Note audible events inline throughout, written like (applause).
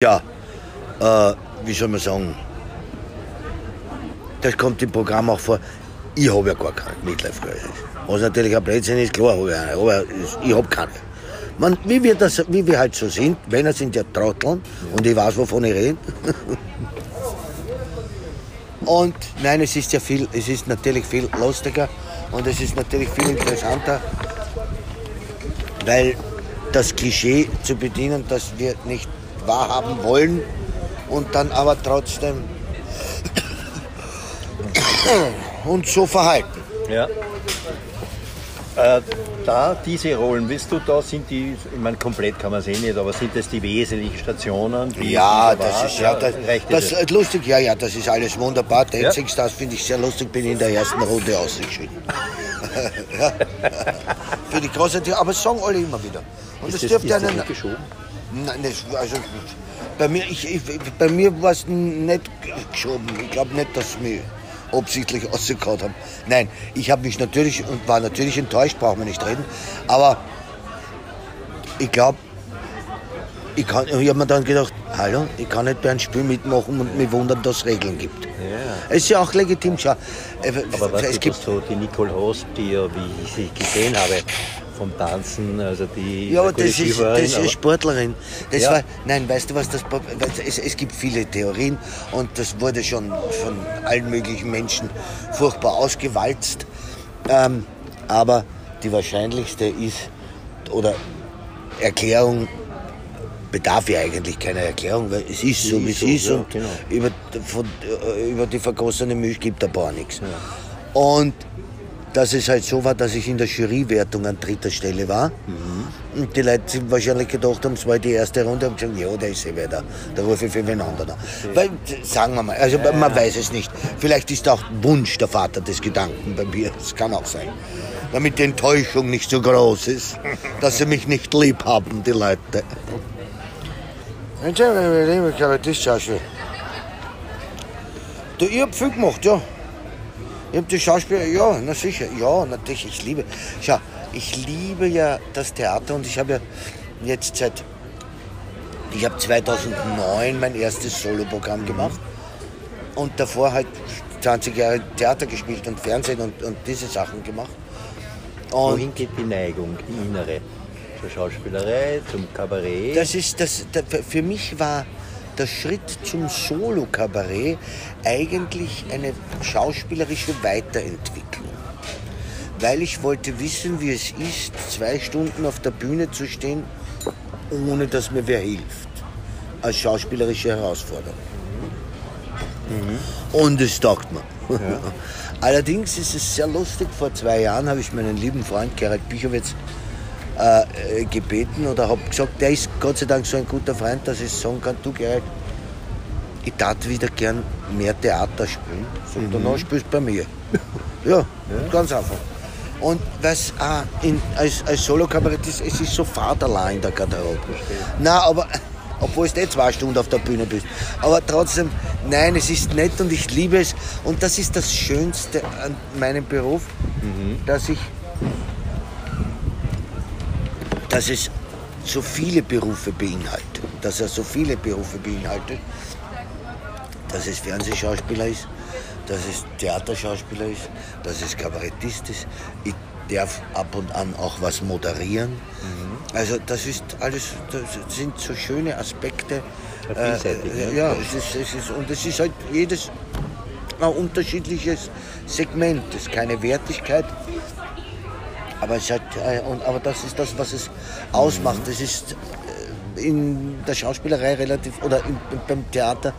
Ja, äh, wie soll man sagen, das kommt im Programm auch vor. Ich habe ja gar keine Midlife Crisis. Was natürlich ein Blödsinn ist, klar habe ich eine, aber ich habe keine. Man, wie, wir das, wie wir halt so sind, Männer sind ja Trotteln und ich weiß, wovon ich rede. (laughs) und nein, es ist ja viel, es ist natürlich viel lustiger und es ist natürlich viel interessanter, weil das Klischee zu bedienen, das wir nicht wahrhaben wollen und dann aber trotzdem uns so verhalten. Ja. Äh, da, diese Rollen, weißt du, da sind die, ich meine, komplett kann man sehen nicht, aber sind das die wesentlichen Stationen? Die ja, das ist ja, das, das, das lustig, ja, ja, das ist alles wunderbar. Der ja? das finde ich sehr lustig, bin in der ersten Runde ausgeschieden. ja. Für die große, aber das sagen alle immer wieder. Und das, dürfte einen. geschoben? Nein, das, also bei mir, ich, ich, bei mir war es nicht geschoben. Ich glaube nicht, dass mir absichtlich ausgekaut haben. Nein, ich habe mich natürlich und war natürlich enttäuscht, brauchen wir nicht reden. Aber ich glaube, ich, ich habe mir dann gedacht, hallo, ich kann nicht bei einem Spiel mitmachen und mich wundern, dass es Regeln gibt. Ja. Es ist ja auch legitim. Schau, äh, Aber was es gibt so die Nicole Host, die ja, wie ich sie gesehen habe, vom Tanzen, also die Ja, aber das ist, das ist Sportlerin. Das ja. war, nein, weißt du was, das, es, es gibt viele Theorien und das wurde schon von allen möglichen Menschen furchtbar ausgewalzt. Ähm, aber die wahrscheinlichste ist, oder Erklärung bedarf ja eigentlich keiner Erklärung, weil es ist so, wie es ist, und genau. über, von, äh, über die vergossene Milch gibt der Bauer nichts. Ja. Und dass es halt so war, dass ich in der Jurywertung an dritter Stelle war. Mhm. Und die Leute wahrscheinlich gedacht haben, es war die erste Runde, und gesagt, ja, der ist eh weiter. Da rufe ich für wen anderen. Weil, sagen wir mal, also ja, man ja. weiß es nicht. Vielleicht ist auch Wunsch der Vater des Gedanken bei mir. Das kann auch sein. Damit die Enttäuschung nicht so groß ist, (laughs) dass sie mich nicht lieb haben, die Leute. Du, ich hab viel gemacht, ja. Ich habe die Schauspieler, ja, na sicher, ja, natürlich, ich liebe. Schau, ich liebe ja das Theater und ich habe ja jetzt seit, ich habe 2009 mein erstes Soloprogramm gemacht und davor halt 20 Jahre Theater gespielt und Fernsehen und, und diese Sachen gemacht. Und Wohin geht die Neigung, die innere? Zur Schauspielerei, zum Kabarett? Das ist, das, das für mich war der Schritt zum Solo-Kabarett eigentlich eine schauspielerische Weiterentwicklung. Weil ich wollte wissen, wie es ist, zwei Stunden auf der Bühne zu stehen, ohne dass mir wer hilft. Als schauspielerische Herausforderung. Mhm. Und es taugt mir. Ja. (laughs) Allerdings ist es sehr lustig. Vor zwei Jahren habe ich meinen lieben Freund Gerald Bichowitz äh, gebeten oder habe gesagt, der ist Gott sei Dank so ein guter Freund, dass ich sagen kann, du Gerald, ich tat wieder gern mehr Theater spielen. Sagt mhm. er, spielst du bei mir. ja, ja, ganz einfach. Und was in, als, als Solo-Kabarettist, es ist so Vaterlein in der Garderobe. Nein, aber obwohl du nicht zwei Stunden auf der Bühne bist. Aber trotzdem, nein, es ist nett und ich liebe es. Und das ist das Schönste an meinem Beruf, mhm. dass ich dass es so viele Berufe beinhaltet, dass er so viele Berufe beinhaltet, dass es Fernsehschauspieler ist, dass es Theaterschauspieler ist, dass es Kabarettist ist. Ich darf ab und an auch was moderieren. Mhm. Also das ist alles, das sind so schöne Aspekte. Äh, ne? ja, es ist, es ist, und es ist halt jedes ein unterschiedliches Segment. Es ist keine Wertigkeit, aber, es hat, äh, und, aber das ist das, was es ausmacht. Das ist äh, in der Schauspielerei relativ, oder in, beim Theater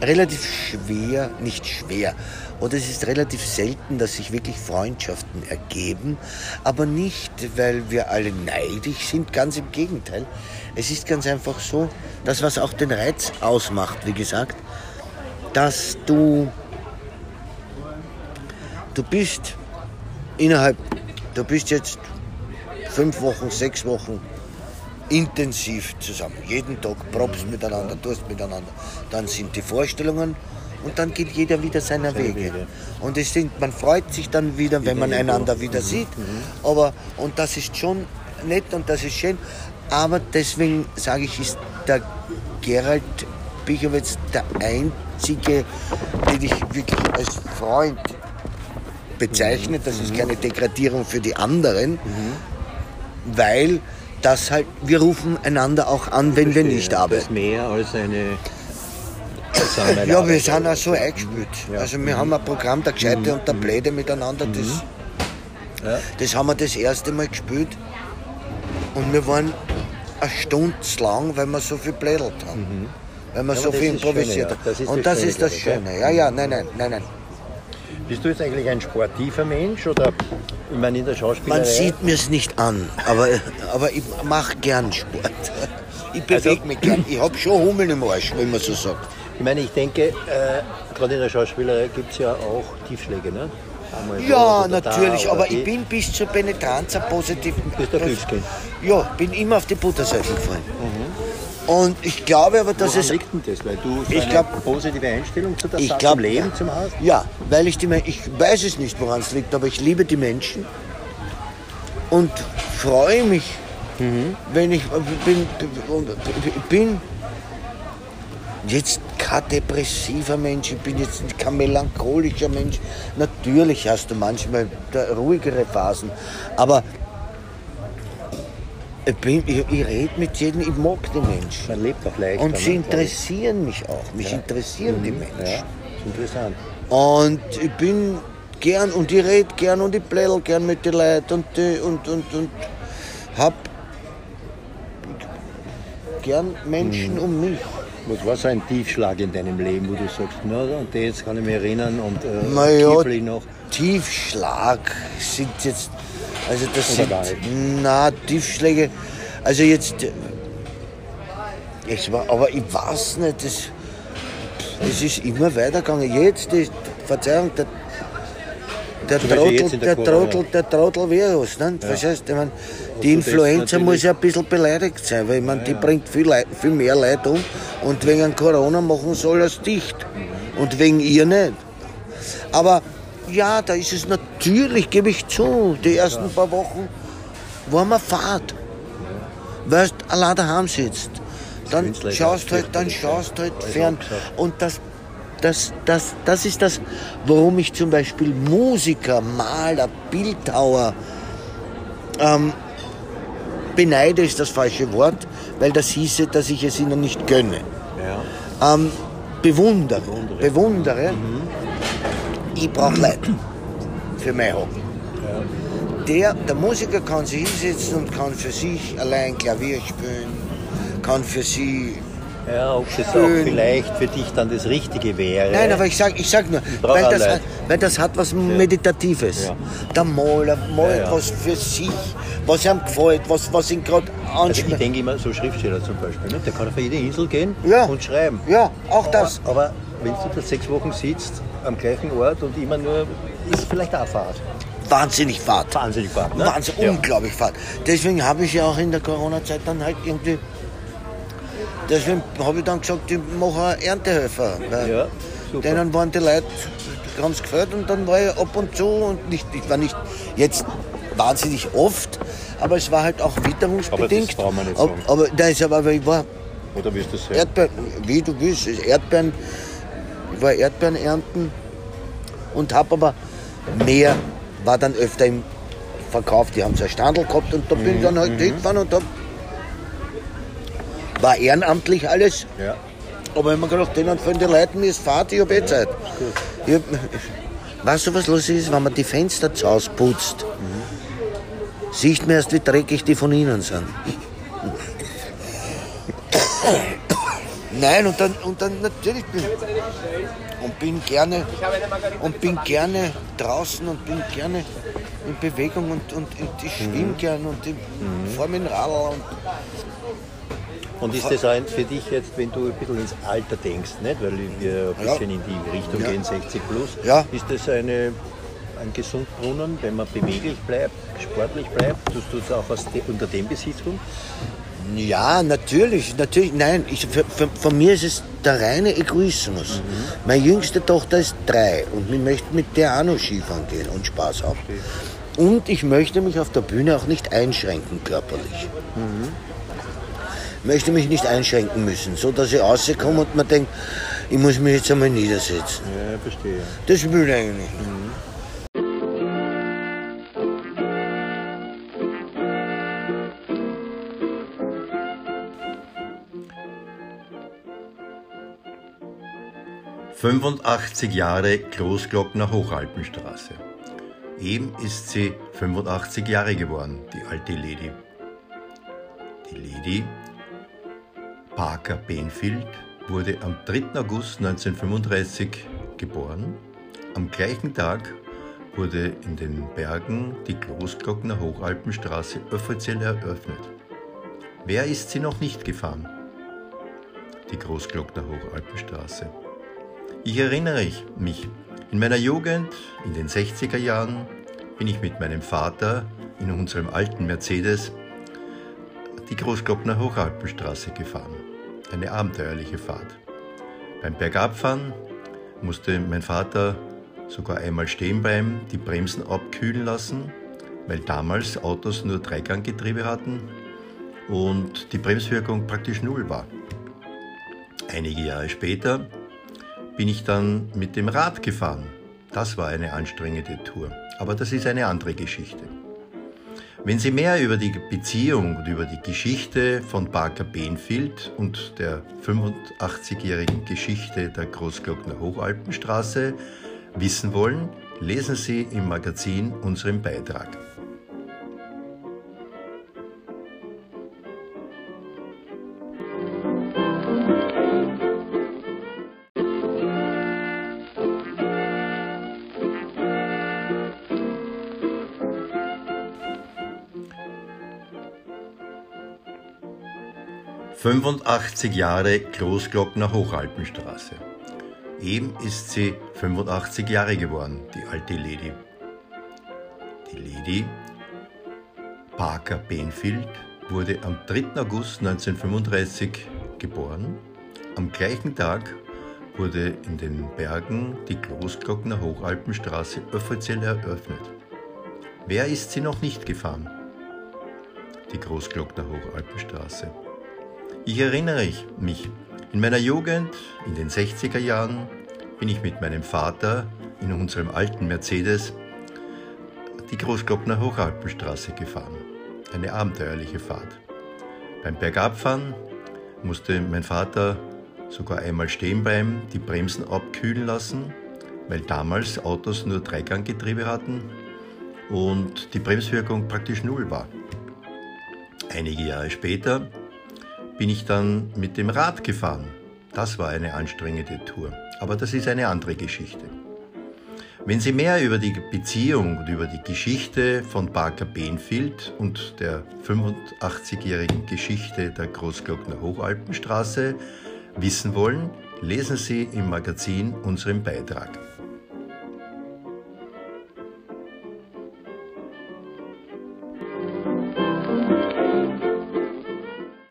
relativ schwer, nicht schwer. Oder es ist relativ selten, dass sich wirklich Freundschaften ergeben, aber nicht, weil wir alle neidisch sind, ganz im Gegenteil. Es ist ganz einfach so, das, was auch den Reiz ausmacht, wie gesagt, dass du, du bist innerhalb, du bist jetzt fünf Wochen, sechs Wochen intensiv zusammen. Jeden Tag probst miteinander, tust miteinander. Dann sind die Vorstellungen und dann geht jeder wieder seiner Wege. Und es sind, man freut sich dann wieder, wenn man einander wieder mhm. sieht. Mhm. Aber, und das ist schon nett und das ist schön. Aber deswegen sage ich, ist der Gerald Bichowitz der einzige, den ich wirklich als Freund bezeichne. Das ist keine Degradierung für die anderen, weil das halt, wir rufen einander auch an, wenn wir nicht Das arbeiten. ist mehr als eine. Ja, wir sind auch so eingespielt. Ja. Also wir haben ein Programm, der Gescheite und der Bläde miteinander. Das, Ja. das haben wir das erste Mal gespielt. Und wir waren eine Stunde lang, weil wir so viel blädelt haben. Weil wir Ja, so viel das das improvisiert haben. Das und das das ist das. Schöne. Ja, ja, nein, nein, nein, nein. Bist du jetzt eigentlich ein sportiver Mensch oder ich meine in der Schauspielerei? Man sieht mir es nicht an, aber, aber ich mache gern Sport. Ich bewege Also- mich gern. Ich habe schon Hummeln im Arsch, wenn man so sagt. Ich meine, ich denke, äh, gerade in der Schauspielerei gibt es ja auch Tiefschläge, ne? Einmal Ja, natürlich, aber die. ich bin bis zur Penetranz ein positiven. Bist du Glückskind? Ja, bin immer auf die Butterseite gefallen. Und ich glaube aber, dass Woran es. liegt denn das? Weil du so Ich eine glaub- positive Einstellung zu der Ich Sache, glaub, zum Leben zum hast? Ja, weil ich die ich weiß es nicht, woran es liegt, aber ich liebe die Menschen und freue mich, wenn ich bin, ich bin jetzt kein depressiver Mensch, ich bin jetzt kein melancholischer Mensch. Natürlich hast du manchmal ruhigere Phasen, aber ich, bin- ich, ich rede mit jedem, ich mag die Menschen. Man lebt auch leichter. Und sie ne, ich. interessieren mich auch. Mich interessieren die Menschen. Ja, ist interessant. Und ich bin gern und ich rede gern und ich plädel gern mit den Leuten und, die- und, und, und hab gern Menschen um mich. Was war so ein Tiefschlag in deinem Leben, wo du sagst, na, und jetzt kann ich mich erinnern und äh, Na ja, kippel ich noch. Tiefschlag sind jetzt, also das Oder sind, gar nicht? na, Tiefschläge, also jetzt, es war, aber ich weiß nicht, das, es ist immer weitergegangen. Jetzt, die, Verzeihung, der, der Trottel, der der. Trottel, der Trottel-Virus, ne? Verstehst du? Ich mein, die das Influenza muss ja ein bisschen beleidigt sein, weil ich mein, die bringt viel, Leid, viel mehr Leid um und wegen Corona machen sie alles dicht und wegen ihr nicht. Aber ja, da ist es natürlich, gebe ich zu, die ersten paar Wochen war Fahrt. Weil du allein daheim sitzt. Dann schaust halt, dann schaust halt fern. Und das, das, das, das ist das, warum ich zum Beispiel Musiker, Maler, Bildhauer, ähm, beneide ist das falsche Wort, weil das hieße, dass ich es ihnen nicht gönne. Ähm, bewundere. Bewundere. Bewundere. Ich brauche Leid für mein Hobby. Der, der Musiker kann sich hinsetzen und kann für sich allein Klavier spielen, kann für sie. ja, ob das auch vielleicht für dich dann das Richtige wäre. Nein, aber ich sag, ich sag nur, weil das, hat, weil das hat was Meditatives. Ja. Der Maler malt Ja, ja. was für sich, was ihm gefällt, was, was ihn gerade Also ich anspricht. denke immer, so Schriftsteller zum Beispiel, ne? der kann auf jede Insel gehen und schreiben. Ja, auch das. Aber, aber wenn du da sechs Wochen sitzt, am gleichen Ort und immer nur, ist vielleicht auch Fahrt. Wahnsinnig Fahrt. Wahnsinnig Fahrt, ne? Wahnsinn, Ja. unglaublich Fahrt. Deswegen habe ich ja auch in der Corona-Zeit dann halt irgendwie. Deswegen habe ich dann gesagt, ich mache Erntehelfer. Ja, super. Denen waren die Leute ganz gefällt und dann war ich ab und zu und nicht, ich war nicht jetzt wahnsinnig oft, aber es war halt auch witterungsbedingt. Aber das man nicht sagen. aber, da ist aber, aber ich war Oder wirst du es Erdbeeren, wie du willst, Erdbeeren, war Erdbeeren ernten und habe aber mehr, war dann öfter im Verkauf, die haben so ein Standel gehabt und da bin ich dann halt hingefahren und hab, war ehrenamtlich alles, Ja. aber mir gedacht, denen von den Leuten, mir ist Fahrt, ich habe eh Zeit. Ich hab, (laughs) weißt du, was lustig ist, wenn man die Fenster zu Hause putzt, sieht man erst, wie dreckig die von innen sind. (laughs) Nein, und dann, und dann natürlich bin und bin gerne und bin gerne draußen und bin gerne in Bewegung und, und, und ich schwimme gern und ich fahre mit dem Radl und Und ist das ein, für dich jetzt, wenn du ein bisschen ins Alter denkst, nicht? weil wir ein Ja. bisschen in die Richtung Ja. gehen, 60 plus, Ja. ist das eine, ein Gesundbrunnen, wenn man beweglich bleibt, sportlich bleibt? Tust du es auch de, unter dem Besitztum? Ja, natürlich, natürlich. Nein, ich, für, für, von mir ist es der reine Egoismus. Meine jüngste Tochter ist drei und ich möchte mit der auch noch Skifahren gehen und Spaß haben. Und ich möchte mich auf der Bühne auch nicht einschränken körperlich. möchte mich nicht einschränken müssen, so dass ich rauskomme und mir denke, ich muss mich jetzt einmal niedersetzen. Ja, verstehe. Das will ich eigentlich. Mhm. 85 Jahre Großglockner Hochalpenstraße. Eben ist sie 85 Jahre geworden, die alte Lady. Die Lady Parker Benfield wurde am 3. August 1935 geboren. Am gleichen Tag wurde in den Bergen die Großglockner Hochalpenstraße offiziell eröffnet. Wer ist sie noch nicht gefahren? Die Großglockner Hochalpenstraße. Ich erinnere mich, in meiner Jugend, in den 60er Jahren, bin ich mit meinem Vater in unserem alten Mercedes die Großglockner Hochalpenstraße gefahren. Eine abenteuerliche Fahrt. Beim Bergabfahren musste mein Vater sogar einmal stehen bleiben, die Bremsen abkühlen lassen, weil damals Autos nur Dreiganggetriebe hatten und die Bremswirkung praktisch null war. Einige Jahre später bin ich dann mit dem Rad gefahren. Das war eine anstrengende Tour, aber das ist eine andere Geschichte. Wenn Sie mehr über die Beziehung und über die Geschichte von Parker Benfield und der 85-jährigen Geschichte der Großglockner Hochalpenstraße wissen wollen, lesen Sie im Magazin unseren Beitrag. 85 Jahre Großglockner Hochalpenstraße. Eben ist sie 85 Jahre geworden, die alte Lady. Die Lady Parker Benfield wurde am 3. August 1935 geboren. Am gleichen Tag wurde in den Bergen die Großglockner Hochalpenstraße offiziell eröffnet. Wer ist sie noch nicht gefahren? Die Großglockner Hochalpenstraße. Ich erinnere mich, in meiner Jugend, in den 60er Jahren, bin ich mit meinem Vater in unserem alten Mercedes die Großglockner Hochalpenstraße gefahren. Eine abenteuerliche Fahrt. Beim Bergabfahren musste mein Vater sogar einmal stehen bleiben, die Bremsen abkühlen lassen, weil damals Autos nur Dreiganggetriebe hatten und die Bremswirkung praktisch null war. Einige Jahre später bin ich dann mit dem Rad gefahren. Das war eine anstrengende Tour, aber das ist eine andere Geschichte. Wenn Sie mehr über die Beziehung und über die Geschichte von Parker Benfield und der 85-jährigen Geschichte der Großglockner Hochalpenstraße wissen wollen, lesen Sie im Magazin unseren Beitrag.